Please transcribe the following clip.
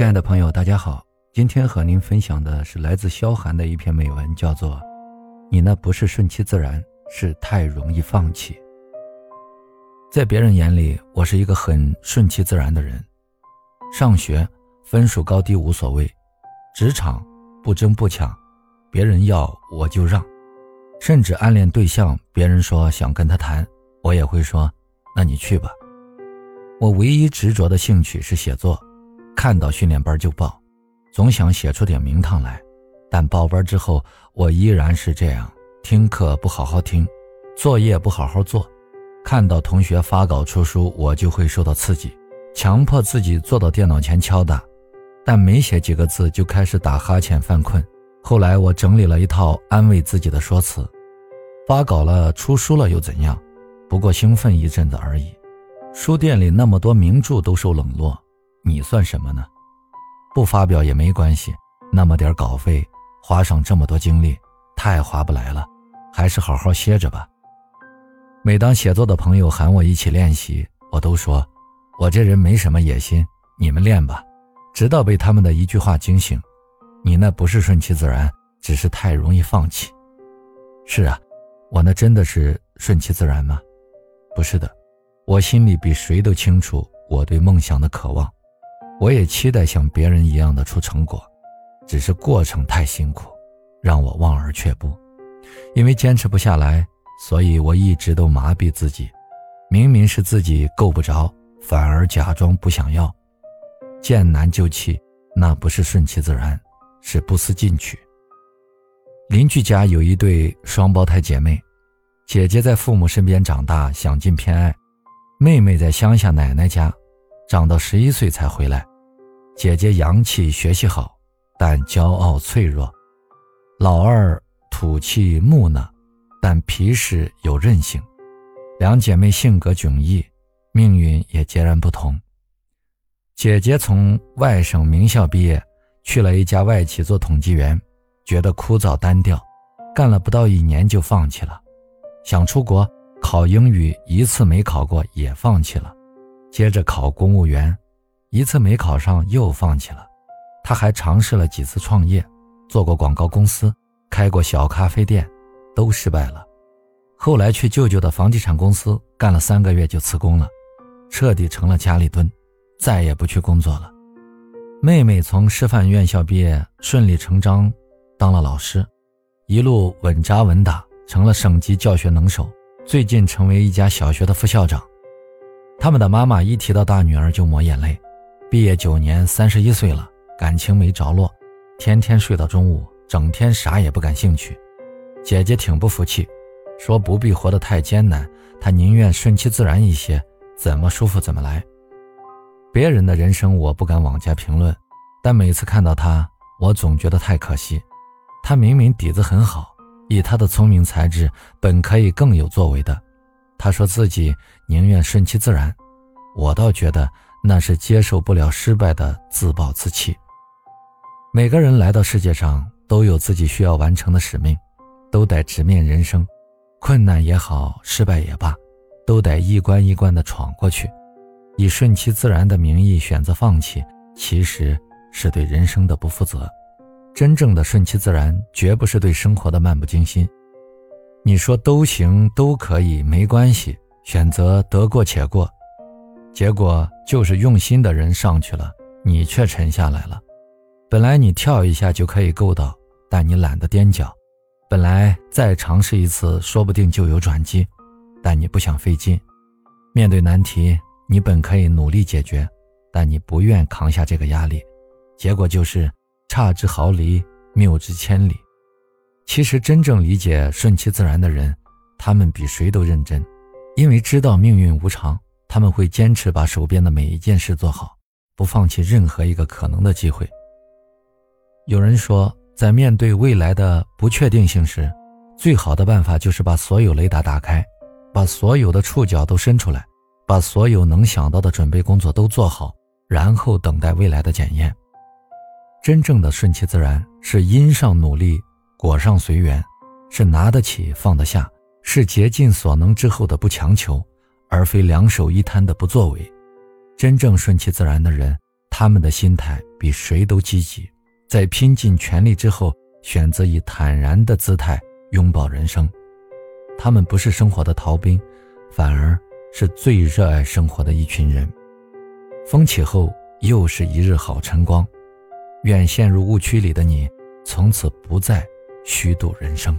亲爱的朋友，大家好，今天和您分享的是来自萧寒的一篇美文，叫做《你那不是顺其自然，是太容易放弃》。在别人眼里，我是一个很顺其自然的人，上学分数高低无所谓，职场不争不抢，别人要我就让，甚至暗恋对象，别人说想跟他谈，我也会说，那你去吧。我唯一执着的兴趣是写作。看到训练班就报，总想写出点名堂来，但报班之后，我依然是这样：听课不好好听，作业不好好做。看到同学发稿出书，我就会受到刺激，强迫自己坐到电脑前敲打，但没写几个字就开始打哈欠犯困。后来我整理了一套安慰自己的说辞：发稿了，出书了又怎样？不过兴奋一阵子而已。书店里那么多名著都受冷落。你算什么呢？不发表也没关系，那么点稿费，花上这么多精力，太划不来了，还是好好歇着吧。每当写作的朋友喊我一起练习，我都说，我这人没什么野心，你们练吧。直到被他们的一句话惊醒：你那不是顺其自然，只是太容易放弃。是啊，我那真的是顺其自然吗？不是的，我心里比谁都清楚我对梦想的渴望。我也期待像别人一样的出成果，只是过程太辛苦，让我望而却步。因为坚持不下来，所以我一直都麻痹自己。明明是自己够不着，反而假装不想要。见难就弃，那不是顺其自然，是不思进取。邻居家有一对双胞胎姐妹，姐姐在父母身边长大，享尽偏爱；妹妹在乡下奶奶家，长到十一岁才回来。姐姐洋气，学习好，但骄傲脆弱；老二土气木讷，但皮实有韧性。两姐妹性格迥异，命运也截然不同。姐姐从外省名校毕业，去了一家外企做统计员，觉得枯燥单调，干了不到一年就放弃了。想出国考英语，一次没考过也放弃了，接着考公务员。一次没考上，又放弃了。他还尝试了几次创业，做过广告公司，开过小咖啡店，都失败了。后来去舅舅的房地产公司干了三个月就辞工了，彻底成了家里蹲，再也不去工作了。妹妹从师范院校毕业，顺理成章当了老师，一路稳扎稳打，成了省级教学能手，最近成为一家小学的副校长。他们的妈妈一提到大女儿就抹眼泪。毕业九年，三十一岁了，感情没着落，天天睡到中午，整天啥也不感兴趣。姐姐挺不服气，说不必活得太艰难，她宁愿顺其自然一些，怎么舒服怎么来。别人的人生我不敢妄加评论，但每次看到她，我总觉得太可惜。她明明底子很好，以她的聪明才智，本可以更有作为的。她说自己宁愿顺其自然，我倒觉得。那是接受不了失败的自暴自弃。每个人来到世界上都有自己需要完成的使命，都得直面人生，困难也好，失败也罢，都得一关一关的闯过去。以顺其自然的名义选择放弃，其实是对人生的不负责。真正的顺其自然，绝不是对生活的漫不经心。你说都行，都可以，没关系，选择得过且过。结果就是用心的人上去了，你却沉下来了。本来你跳一下就可以够到，但你懒得踮脚。本来再尝试一次，说不定就有转机，但你不想费劲。面对难题，你本可以努力解决，但你不愿扛下这个压力。结果就是差之毫厘，谬之千里。其实真正理解顺其自然的人，他们比谁都认真，因为知道命运无常。他们会坚持把手边的每一件事做好，不放弃任何一个可能的机会。有人说，在面对未来的不确定性时，最好的办法就是把所有雷达打开，把所有的触角都伸出来，把所有能想到的准备工作都做好，然后等待未来的检验。真正的顺其自然，是因上努力，果上随缘，是拿得起放得下，是竭尽所能之后的不强求。而非两手一摊的不作为，真正顺其自然的人，他。们的心态比谁都积极，在拼尽全力之后，选择以坦然的姿态拥抱人生。他们不是生活的逃兵，反而是最热爱生活的一群人。风起后，又是一日好晨光。愿陷入误区里的你，从此不再虚度人生。